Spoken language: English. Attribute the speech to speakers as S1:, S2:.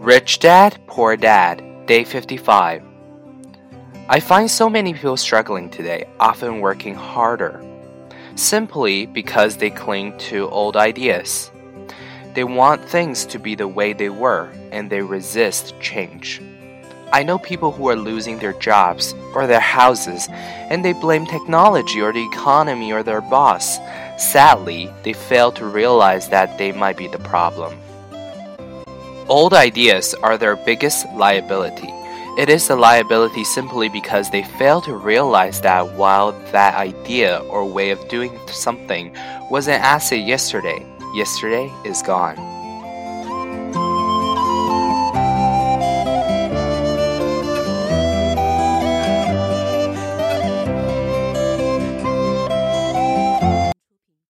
S1: Rich Dad, Poor Dad, Day 55. I find so many people struggling today, often working harder, simply because they cling to old ideas. They want things to be the way they were, and they resist change. I know people who are losing their jobs or their houses, and they blame technology or the economy or their boss. Sadly, they fail to realize that they might be the problem. Old ideas are their biggest liability. It is a liability simply because they fail to realize that while that idea or way of doing something was an asset yesterday, yesterday is gone.